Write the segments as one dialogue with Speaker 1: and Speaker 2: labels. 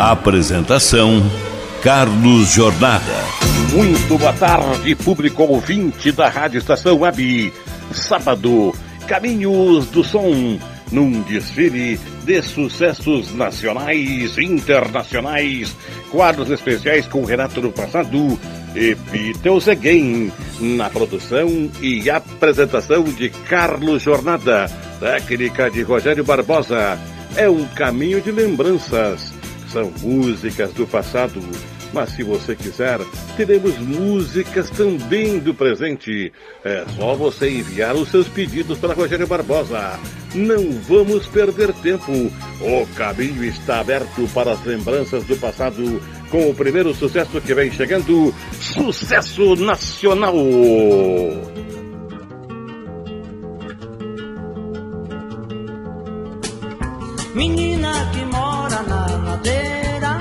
Speaker 1: Apresentação Carlos Jornada.
Speaker 2: Muito boa tarde, público ouvinte da Rádio Estação Web. Sábado, Caminhos do Som, num desfile de sucessos nacionais e internacionais. Quadros especiais com Renato do Passado e Peter Seguem, na produção e apresentação de Carlos Jornada, técnica de Rogério Barbosa. É um caminho de lembranças são músicas do passado, mas se você quiser, teremos músicas também do presente. É só você enviar os seus pedidos para Rogério Barbosa. Não vamos perder tempo. O caminho está aberto para as lembranças do passado com o primeiro sucesso que vem chegando, sucesso nacional.
Speaker 3: Menina que mora na ladeira.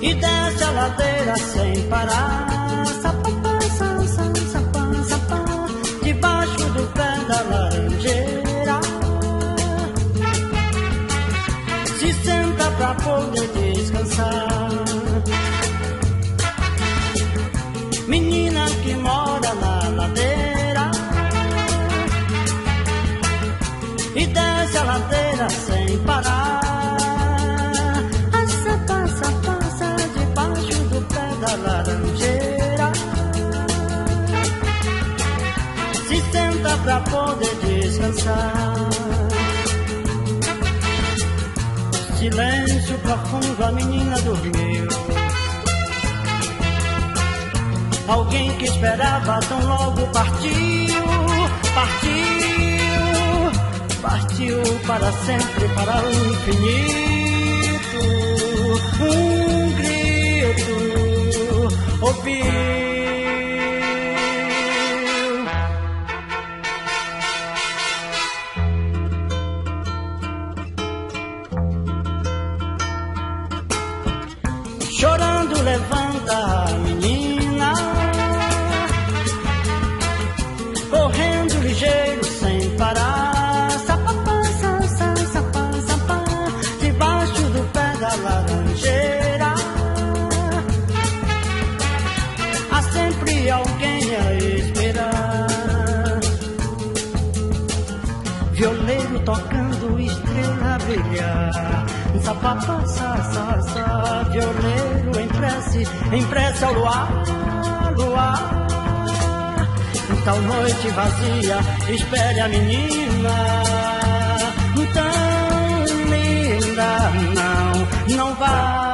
Speaker 3: E desce a ladeira sem parar. Sapapá, sapá, sapá, sapá Debaixo do pé da laranjeira. Se senta pra poder descansar Silêncio profundo, a menina dormiu. Alguém que esperava tão logo partiu, partiu partiu para sempre, para o infinito. Um grito ouviu. Sapapá, sa, sa, violeiro em prece, em prece ao luar, luar. Tal noite vazia, espere a menina. Tão linda, não, não vai.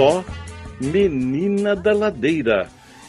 Speaker 2: Só, Menina da Ladeira,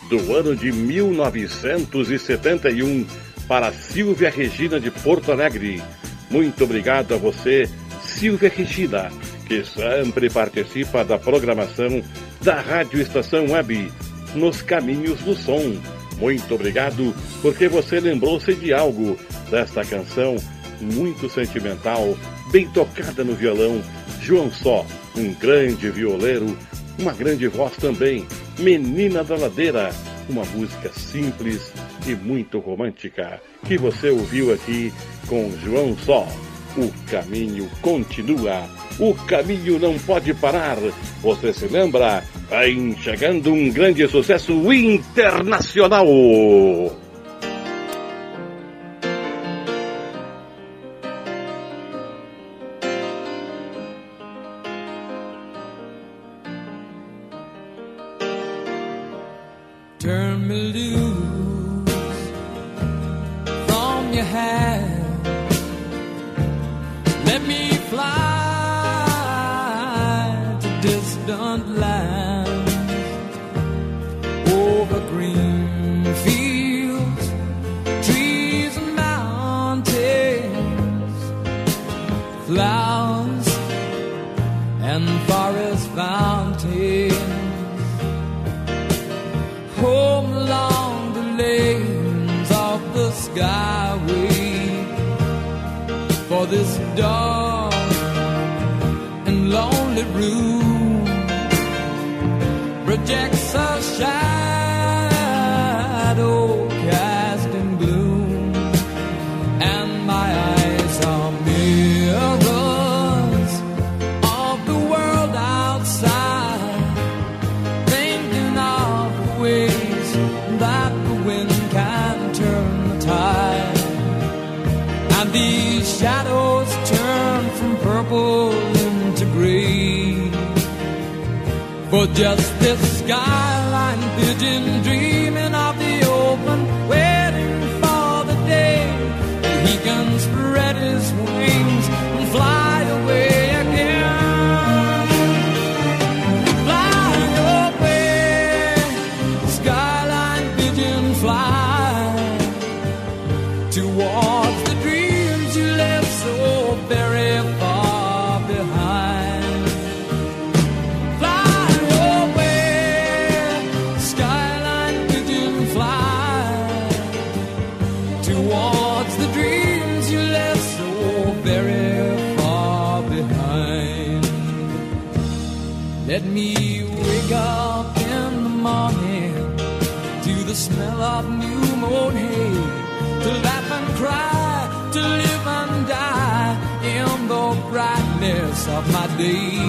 Speaker 2: do ano de 1971, para Silvia Regina de Porto Alegre. Muito obrigado a você, Silvia Regina, que sempre participa da programação da Rádio Estação Web, nos Caminhos do Som. Muito obrigado, porque você lembrou-se de algo desta canção muito sentimental, bem tocada no violão. João Só, um grande violeiro, uma grande voz também. Menina da Ladeira, uma música simples e muito romântica, que você ouviu aqui com João Só.
Speaker 4: o caminho continua. O caminho não pode parar. Você se lembra? Vai chegando um grande sucesso internacional. dark and lonely room. Project будет Let me wake up in the morning to the smell of new mown hay, to laugh and cry, to live and die in the brightness of my day.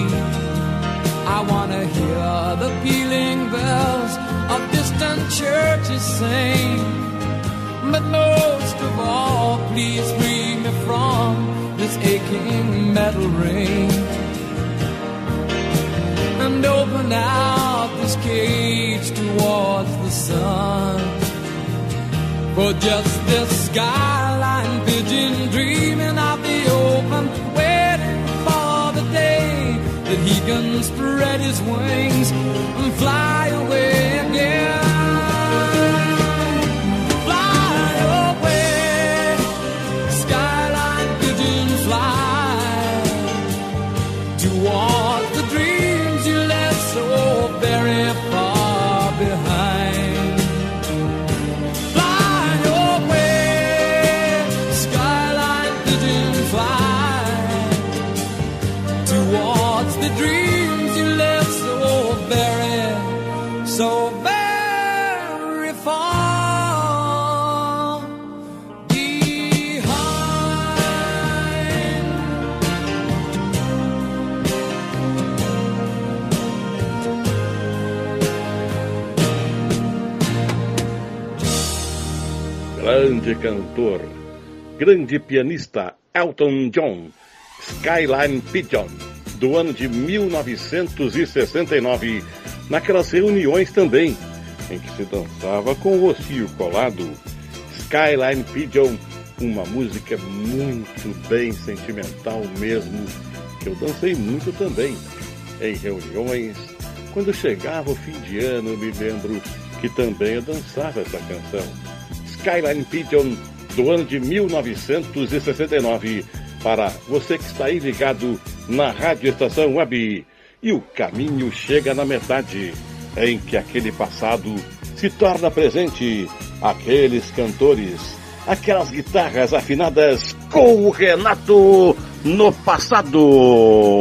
Speaker 4: I wanna hear the pealing bells of distant churches sing. But most of all, please free me from this aching metal ring open out this cage towards the sun. For just this skyline pigeon dreaming of the open, waiting for the day that he can spread his wings and fly away again. Grande cantor, grande pianista Elton John, Skyline Pigeon, do ano de 1969, naquelas reuniões também, em que se dançava com o ossinho colado. Skyline Pigeon, uma música muito bem sentimental mesmo, que eu dancei muito também, em reuniões. Quando chegava o fim de ano, me lembro que também eu dançava essa canção. Skyline Pigeon do ano de 1969. Para você que está aí ligado na Rádio Estação Web. E o caminho chega na metade, em que aquele passado se torna presente. Aqueles cantores, aquelas guitarras afinadas com o Renato no passado.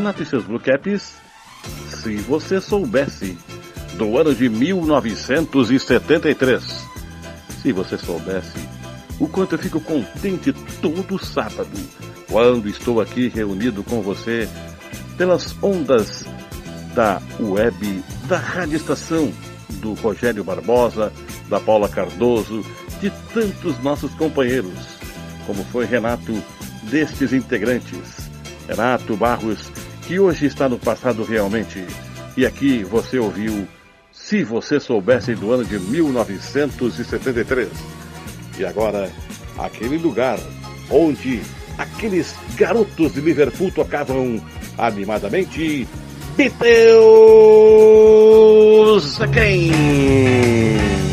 Speaker 5: Renato e seus Blue Caps, se você soubesse, do ano de 1973. Se você soubesse o quanto eu fico contente todo sábado, quando estou aqui reunido com você pelas ondas da web da Rádio Estação, do Rogério Barbosa, da Paula Cardoso, de tantos nossos companheiros, como foi Renato, destes integrantes. Renato Barros, que hoje está no passado realmente. E aqui você ouviu Se Você Soubesse do ano de 1973. E agora, aquele lugar onde aqueles garotos de Liverpool tocavam animadamente Beatles Again.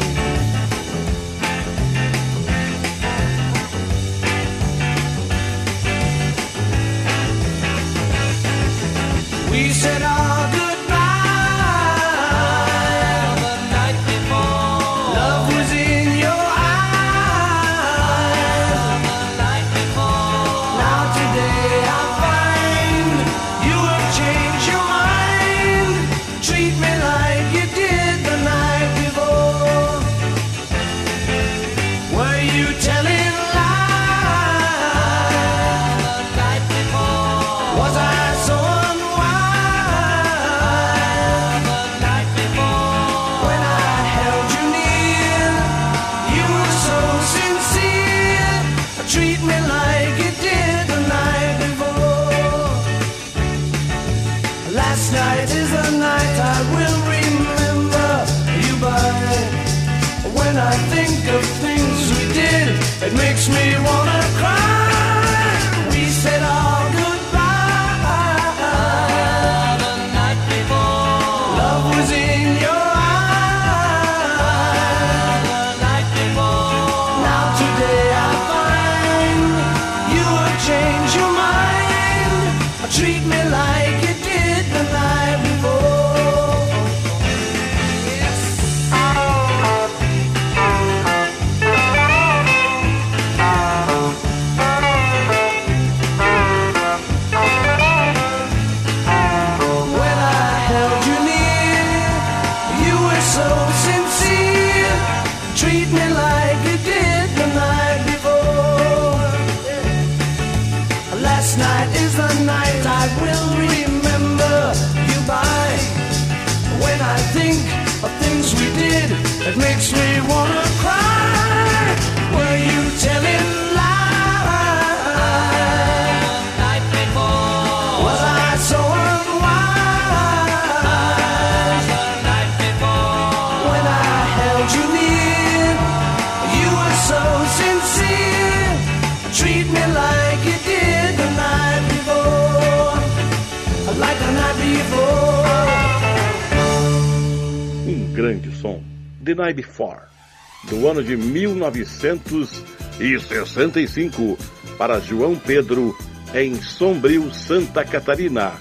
Speaker 5: Ano de 1965, para João Pedro, em Sombrio, Santa Catarina.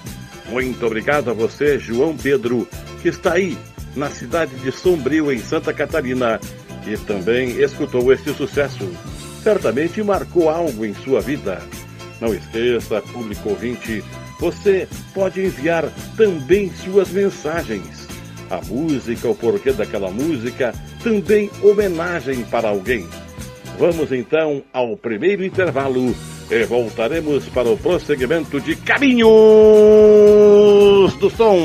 Speaker 5: Muito obrigado a você, João Pedro, que está aí, na cidade de Sombrio, em Santa Catarina, e também escutou este sucesso. Certamente marcou algo em sua vida. Não esqueça, público ouvinte, você pode enviar também suas mensagens a música, o porquê daquela música, também homenagem para alguém. Vamos então ao primeiro intervalo e voltaremos para o prosseguimento de Caminhos do Som.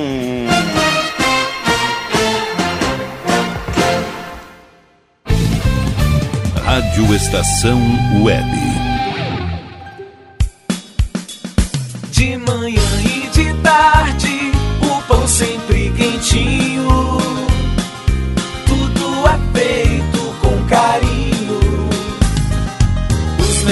Speaker 6: Rádio Estação Web.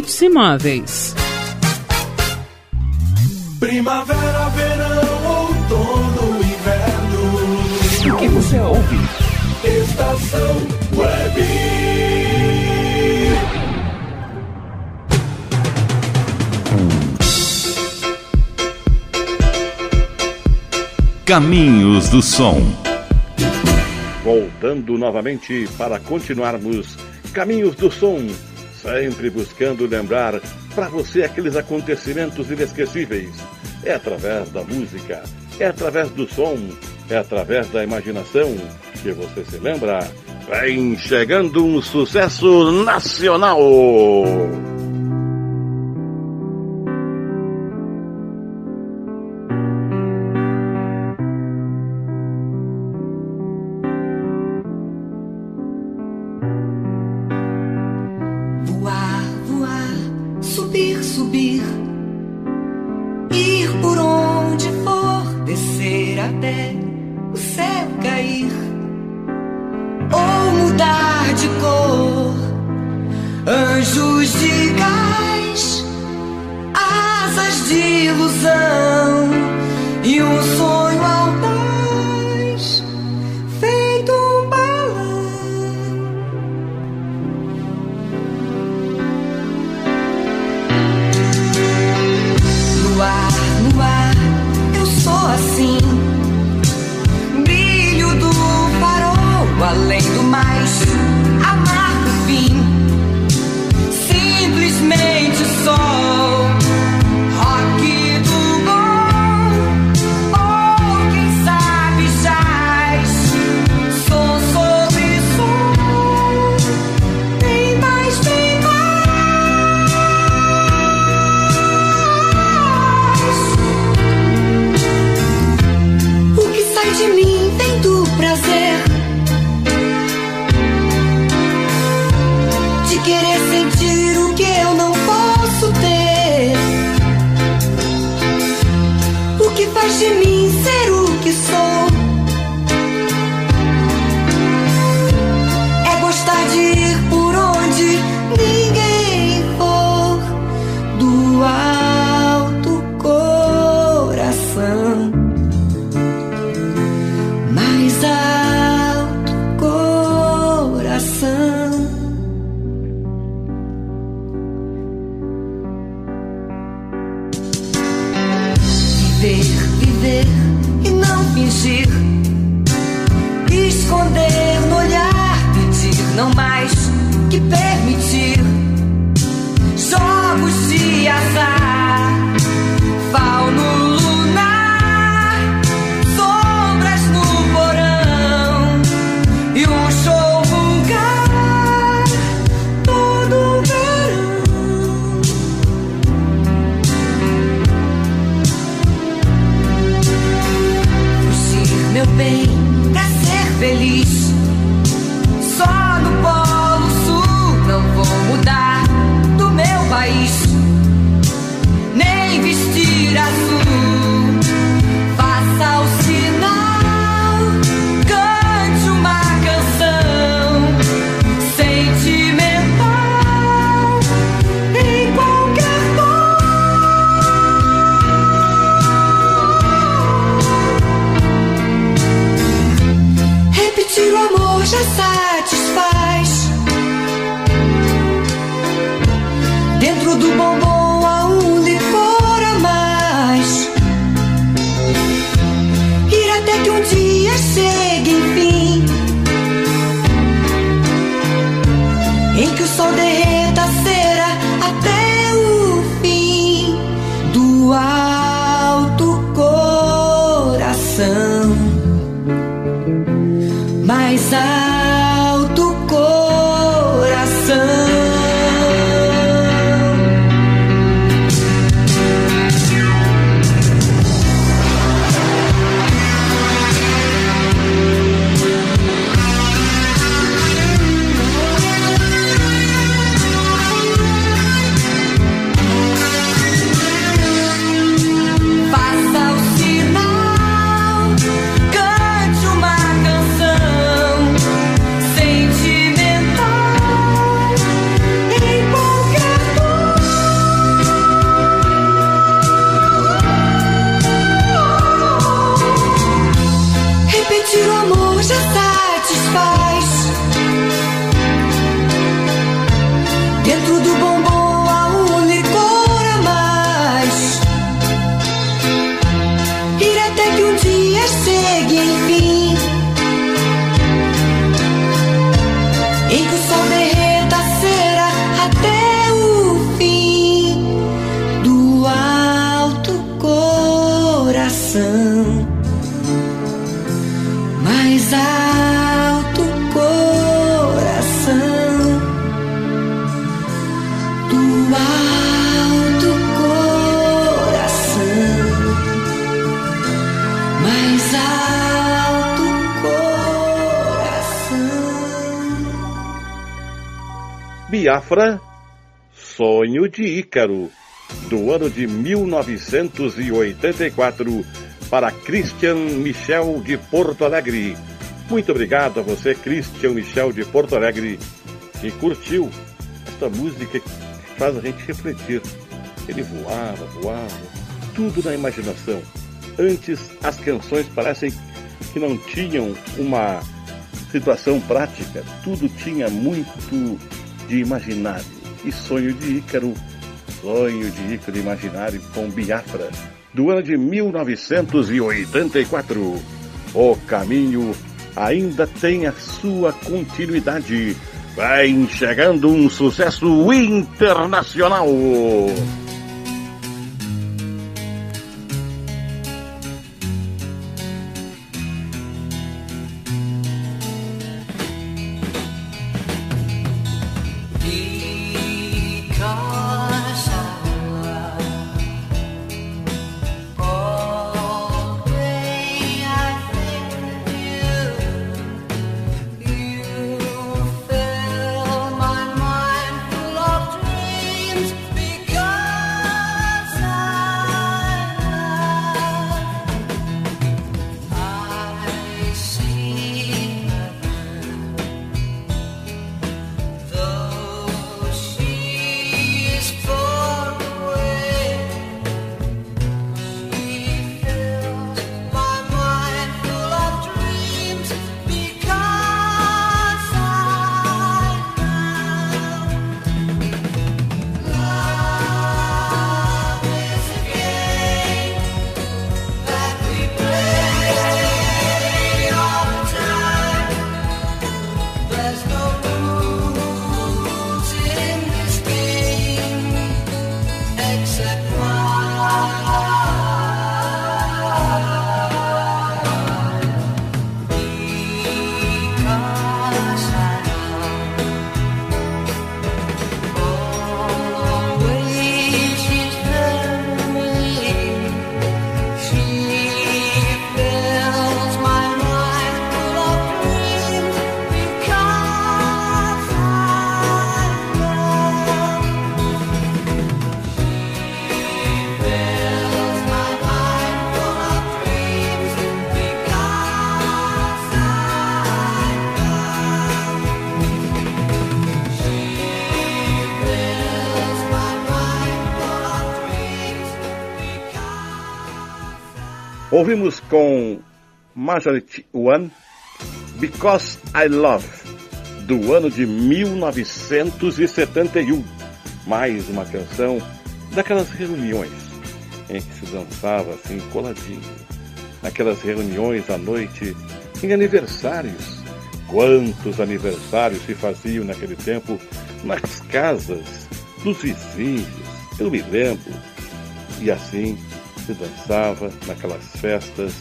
Speaker 7: Hits Imóveis.
Speaker 8: Primavera, verão, outono, inverno.
Speaker 9: O que você ouve?
Speaker 8: Estação Web.
Speaker 1: Caminhos do Som.
Speaker 2: Voltando novamente para continuarmos Caminhos do Som sempre buscando lembrar para você aqueles acontecimentos inesquecíveis. É através da música, é através do som, é através da imaginação que você se lembra. Vem chegando um sucesso nacional. Biafra, Sonho de Ícaro, do ano de 1984, para Christian Michel de Porto Alegre. Muito obrigado a você, Christian Michel de Porto Alegre, que curtiu esta música que faz a gente refletir. Ele voava, voava, tudo na imaginação. Antes, as canções parecem que não tinham uma situação prática, tudo tinha muito de imaginário e sonho de Ícaro, sonho de Ícaro imaginário com Biafra, do ano de 1984. O caminho ainda tem a sua continuidade. Vai chegando um sucesso internacional. Ouvimos com Majority One Because I Love, do ano de 1971. Mais uma canção daquelas reuniões em que se dançava assim coladinho. Naquelas reuniões à noite, em aniversários. Quantos aniversários se faziam naquele tempo nas casas dos vizinhos, eu me lembro. E assim se dançava naquelas festas,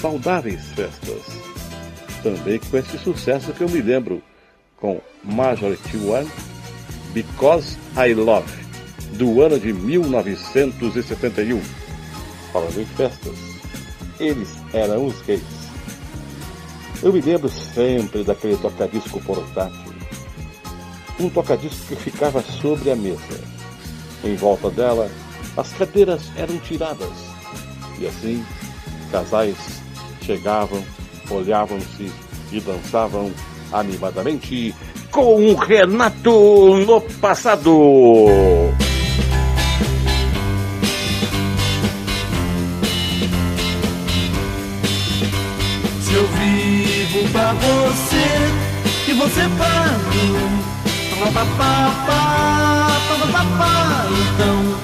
Speaker 2: saudáveis festas. Também com esse sucesso que eu me lembro, com Majority One, Because I Love, do ano de 1971. Falando em festas, eles eram os reis. Eu me lembro sempre daquele tocadisco portátil. Um tocadisco que ficava sobre a mesa. Em volta dela, as cadeiras eram tiradas. E assim, casais chegavam, olhavam-se e dançavam animadamente com o Renato no passado.
Speaker 10: Se eu vivo pra você e você pra mim, então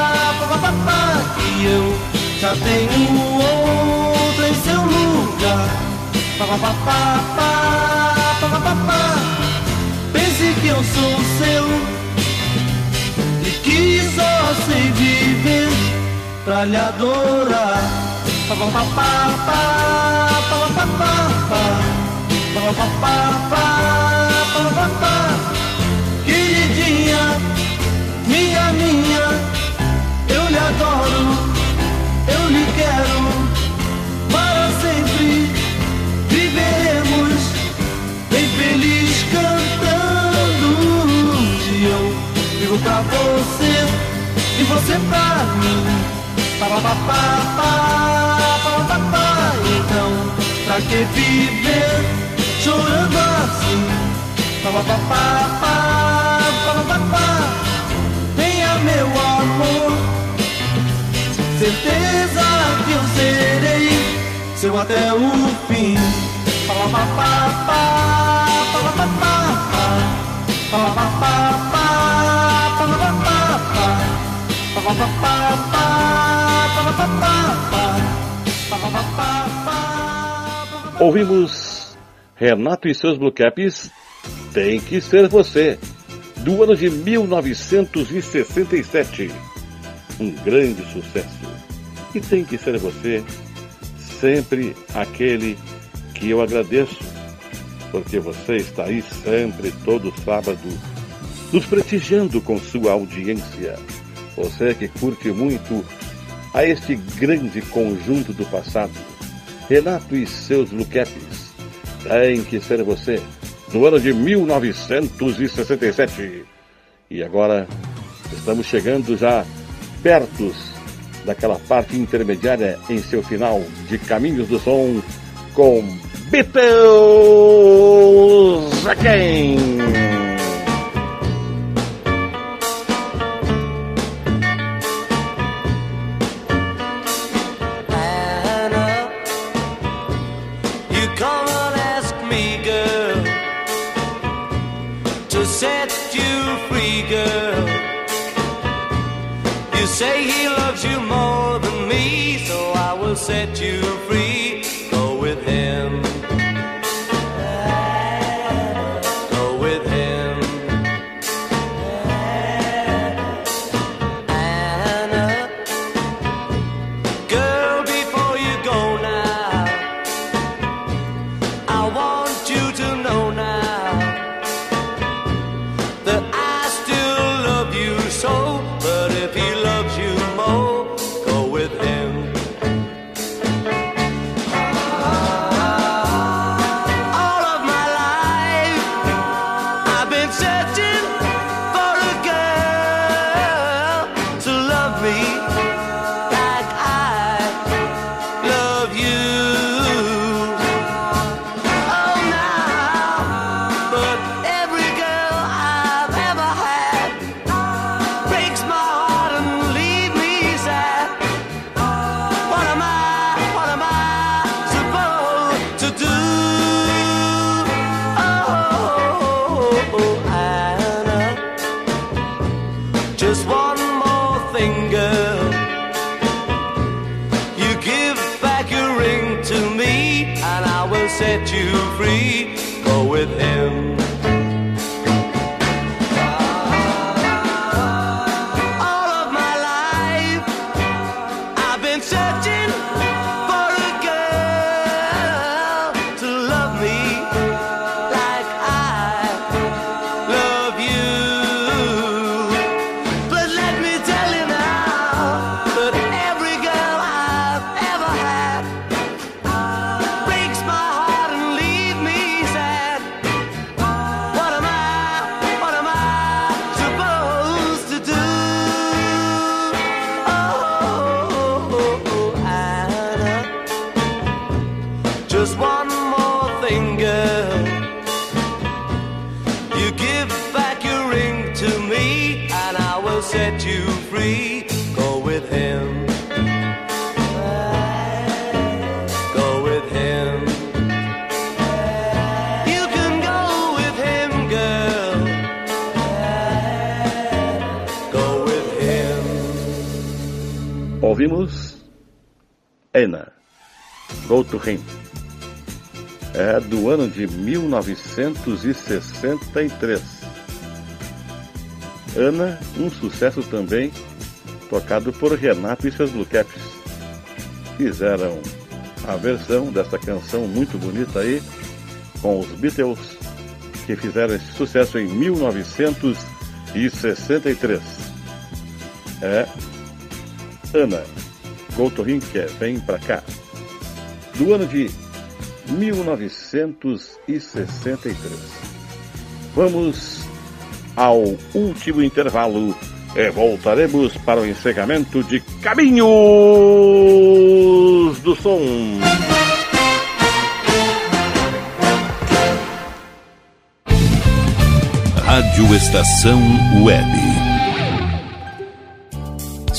Speaker 10: que eu já tenho outro em seu lugar. Pense que eu sou seu e que só sei viver pra lhe adorar. Queridinha minha, minha, lhe adoro, eu lhe quero, para sempre viveremos bem feliz cantando. E eu vivo pra você e você pra mim. Pá, pá, pá, pá, pá, pá, Então, pra que viver chorando assim? Pá, pá, pá, pá, pá, pá, pá, meu amor. Certeza que eu serei seu até o fim.
Speaker 2: Ouvimos Renato e seus Blue Caps. Tem que ser você do ano de 1967. Um grande sucesso. E tem que ser você sempre aquele que eu agradeço, porque você está aí sempre, todo sábado, nos prestigiando com sua audiência. Você que curte muito a este grande conjunto do passado. Renato e seus Luquepes. Tem que ser você no ano de 1967. E agora estamos chegando já perto daquela parte intermediária em seu final de Caminhos do Som com Beatles Again.
Speaker 11: Set you set you free. Go with him.
Speaker 2: 1963. Ana, um sucesso também, tocado por Renato e seus Blue Caps. Fizeram a versão dessa canção muito bonita aí com os Beatles, que fizeram esse sucesso em 1963. É Ana, Goltorrinque, vem pra cá. Do ano de 1963. Vamos ao último intervalo e voltaremos para o encerramento de Caminhos do Som.
Speaker 1: Rádio Estação Web.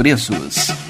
Speaker 9: preços.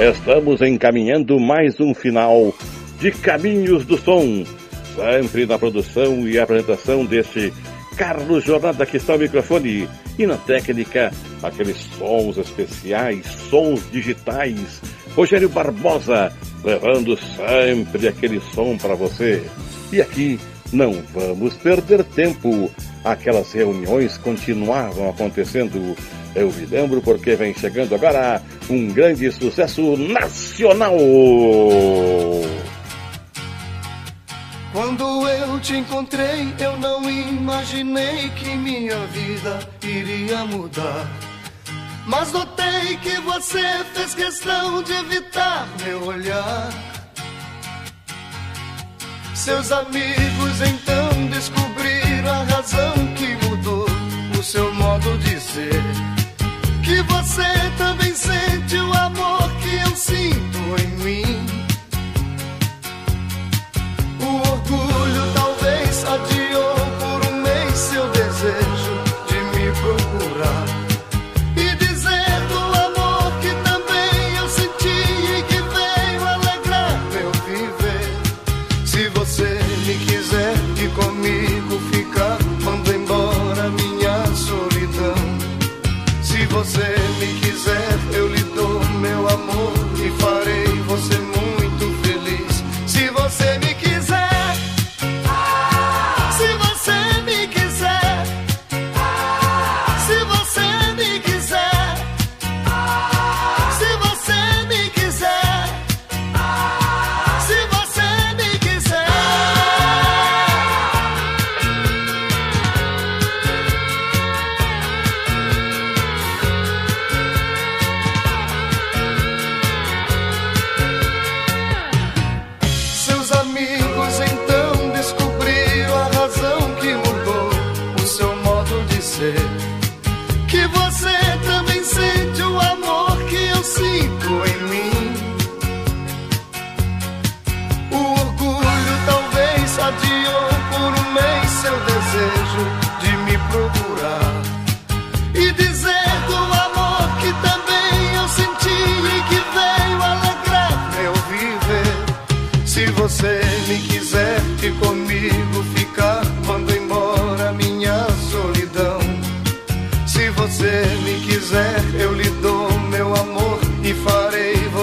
Speaker 2: Estamos encaminhando mais um final de Caminhos do Som, sempre na produção e apresentação deste Carlos Jornada que está ao microfone e na técnica aqueles sons especiais, sons digitais. Rogério Barbosa levando sempre aquele som para você. E aqui não vamos perder tempo. Aquelas reuniões continuavam acontecendo. Eu me lembro porque vem chegando agora um grande sucesso nacional.
Speaker 8: Quando eu te encontrei, eu não imaginei que minha vida iria mudar. Mas notei que você fez questão de evitar meu olhar. Seus amigos então descobriram a razão que mudou o seu modo de ser. Que você também sente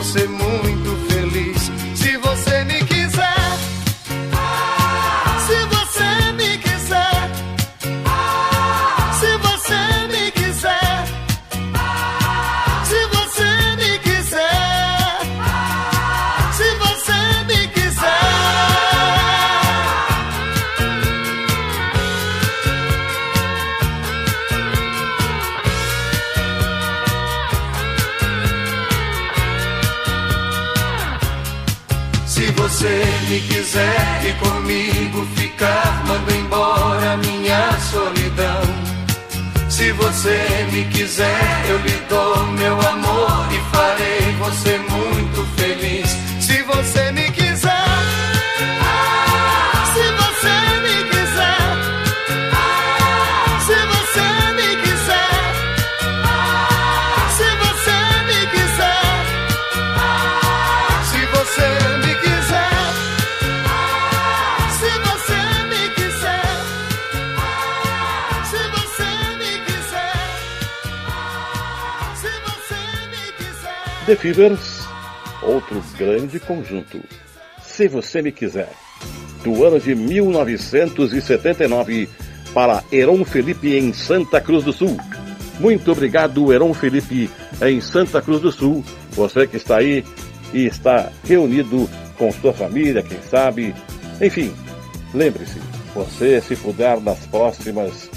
Speaker 8: você muito feliz.
Speaker 2: Fevers, outro grande conjunto. Se você me quiser. Do ano de 1979 para Heron Felipe em Santa Cruz do Sul. Muito obrigado, Heron Felipe em Santa Cruz do Sul. Você que está aí e está reunido com sua família, quem sabe. Enfim, lembre-se, você se puder nas próximas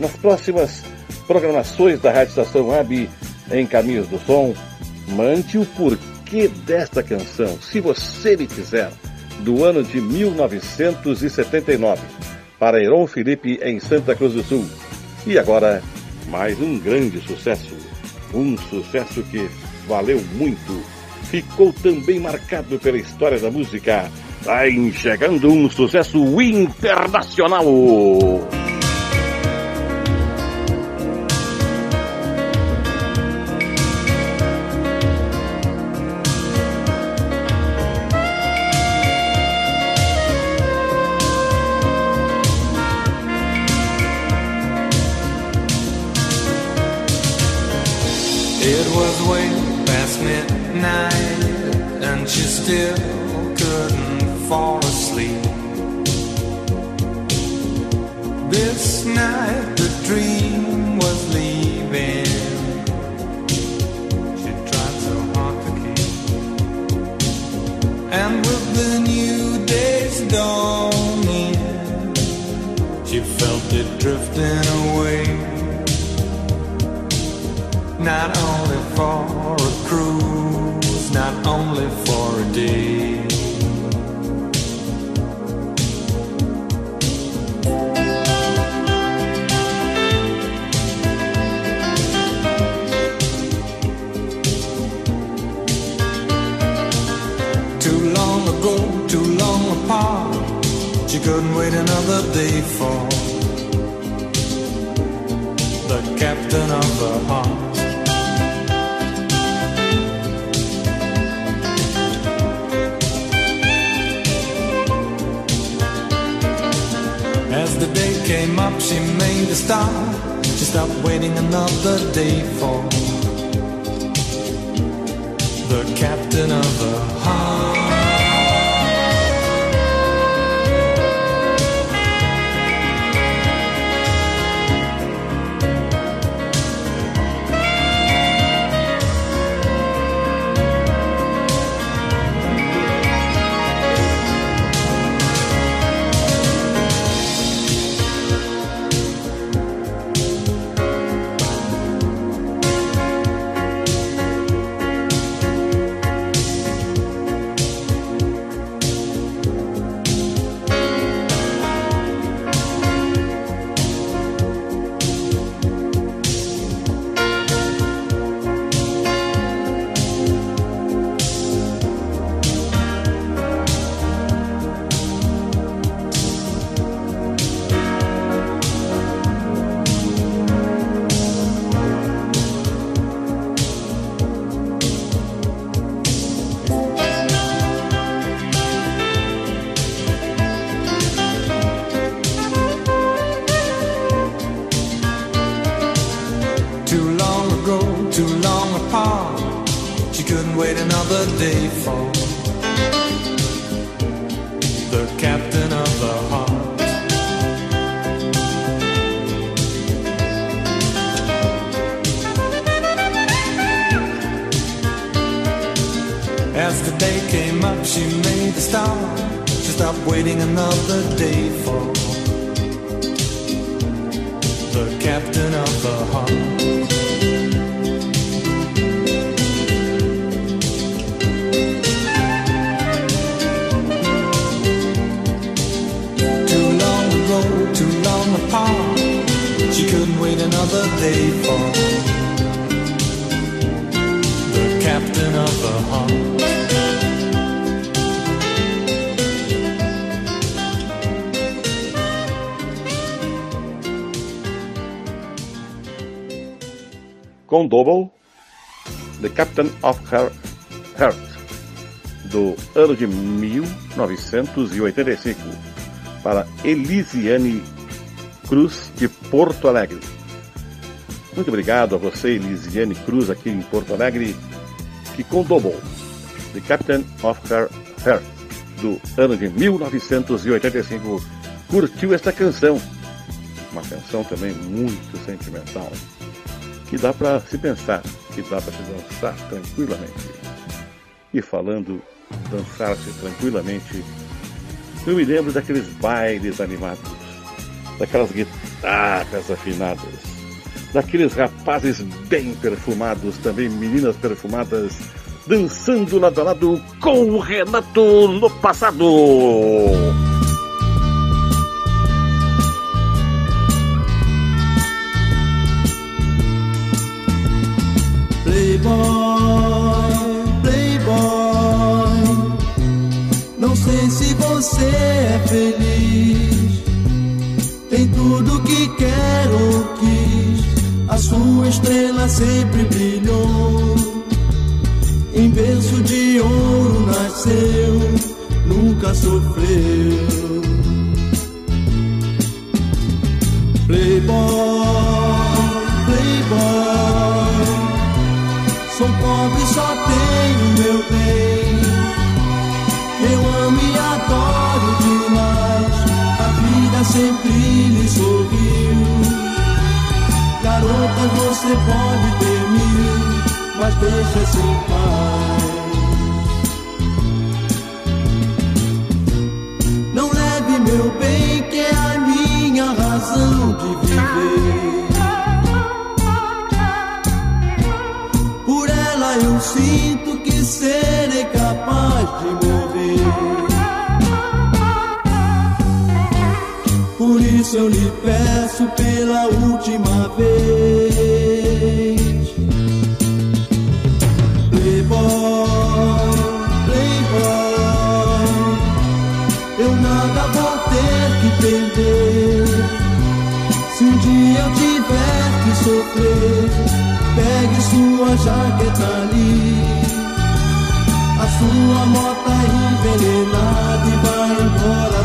Speaker 2: nas próximas programações da Rádio Estação Web em Caminhos do Som, mande o porquê desta canção, se você me quiser, do ano de 1979, para Heron Felipe em Santa Cruz do Sul. E agora, mais um grande sucesso, um sucesso que valeu muito, ficou também marcado pela história da música. Está chegando um sucesso internacional.
Speaker 12: Stopped waiting another day for the captain of her
Speaker 2: com Double, The Captain of Her Heart, do ano de 1985, para Elisiane Cruz, de Porto Alegre. Muito obrigado a você, Elisiane Cruz, aqui em Porto Alegre, que com Double, The Captain of Her Heart, do ano de 1985, curtiu esta canção. Uma canção também muito sentimental que dá para se pensar, que dá para se dançar tranquilamente. E falando dançar-se tranquilamente, eu me lembro daqueles bailes animados, daquelas guitarras afinadas, daqueles rapazes bem perfumados, também meninas perfumadas, dançando lado a lado com o Renato no passado.
Speaker 10: Você é feliz. Tem tudo que quer ou quis. A sua estrela sempre brilhou. Em berço de ouro nasceu, nunca sofreu. Playboy, Playboy. Sou pobre, só tenho meu bem. Sempre lhe sorriu. Garota, você pode ter mil, mas deixa sem paz. Não leve meu bem, que é a minha razão de viver. Por ela eu sinto que serei capaz isso eu lhe peço pela última vez. Playboy, Playboy, eu nada vou ter que perder. Se um dia eu tiver que sofrer, pegue sua jaqueta ali, a sua mota envenenada e vai embora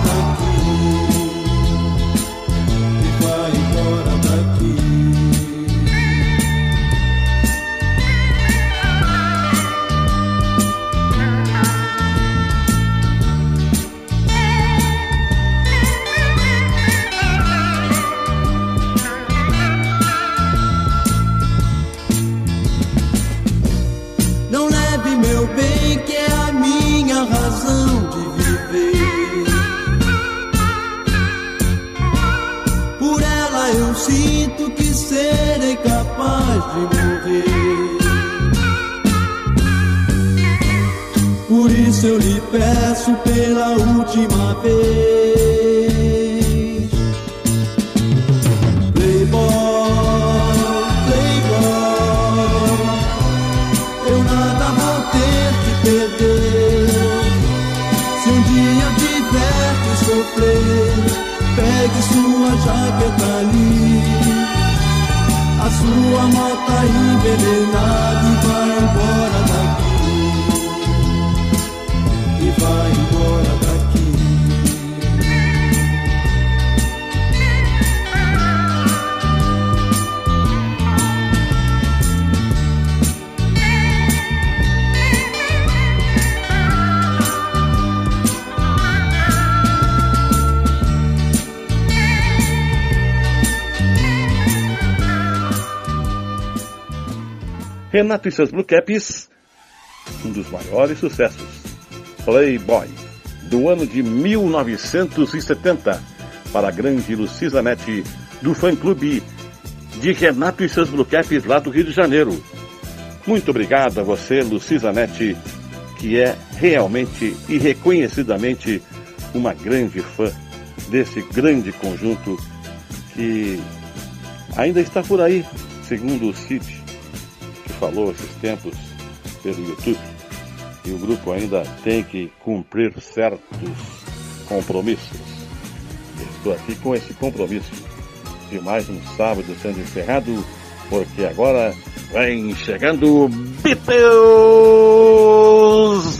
Speaker 10: de morrer. Por isso eu lhe peço pela última vez. Sua mota envenenada
Speaker 2: Renato e seus Blue Caps, um dos maiores sucessos. Playboy, do ano de 1970, para a grande Lucisa Nete, do fã-clube de Renato e seus Blue Caps lá do Rio de Janeiro. Muito obrigado a você, Lucisa Nete, que é realmente e reconhecidamente uma grande fã desse grande conjunto que ainda está por aí, segundo o Cid, falou esses tempos pelo YouTube. E o grupo ainda tem que cumprir certos compromissos. Estou aqui com esse compromisso de mais um sábado sendo encerrado, porque agora vem chegando Beatles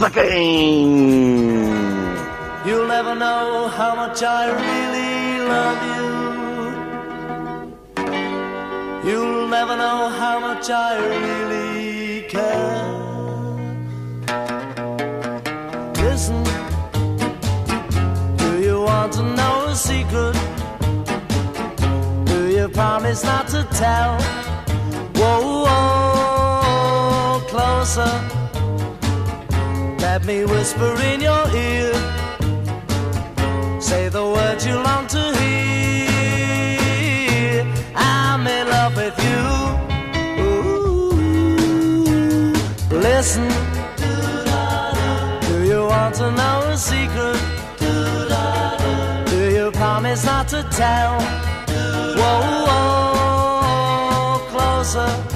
Speaker 2: again!
Speaker 11: You'll never know how much I really love you. Never know how much I really care. Listen, do you want to know a secret? Do you promise not to tell? Whoa, whoa, closer. Let me whisper in your ear. Say the words you long to hear. With you. Ooh, listen. Do you want to know a secret? Do you promise not to tell? Whoa, whoa, closer.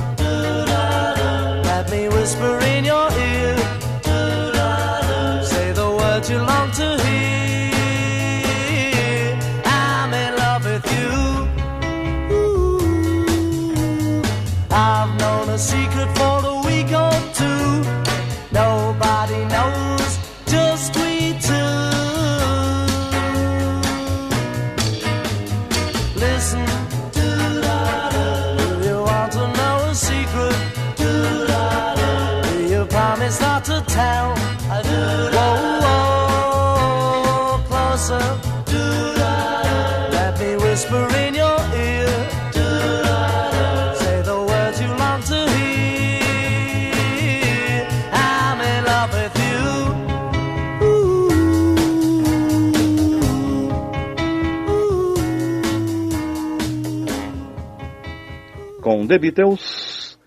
Speaker 2: Com The Beatles,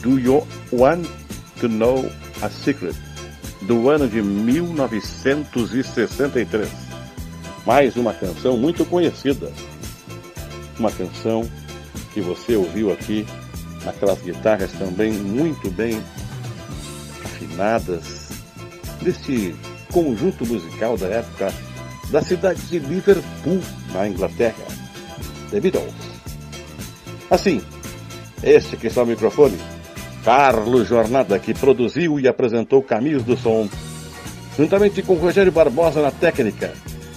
Speaker 2: Do You Want to Know a Secret? Do ano de 1963. Mais uma canção muito conhecida. Uma canção que você ouviu aqui, naquelas guitarras também muito bem afinadas, deste conjunto musical da época da cidade de Liverpool, na Inglaterra. The Beatles. Assim, este que está o microfone, Carlos Jornada, que produziu e apresentou Caminhos do Som, juntamente com Rogério Barbosa na técnica,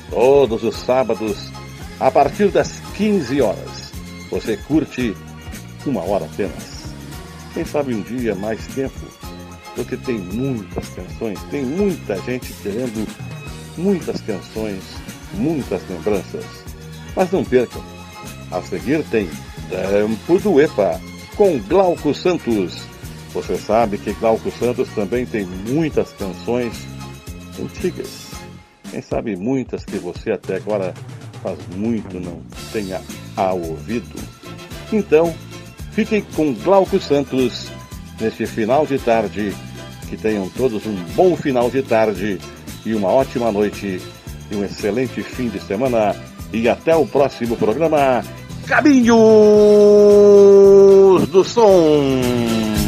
Speaker 2: todos os sábados, a partir das 15 horas. Você curte uma hora apenas. Quem sabe um dia mais tempo, porque tem muitas canções, tem muita gente querendo muitas canções, muitas lembranças. Mas não percam, a seguir tem Tempo do EPA, com Glauco Santos. Você sabe que Glauco Santos também tem muitas canções antigas. Quem sabe muitas que você até agora faz muito não tenha a ouvido. Então, fiquem com Glauco Santos neste final de tarde. Que tenham todos um bom final de tarde e uma ótima noite e um excelente fim de semana. E até o próximo programa Caminhos do Som.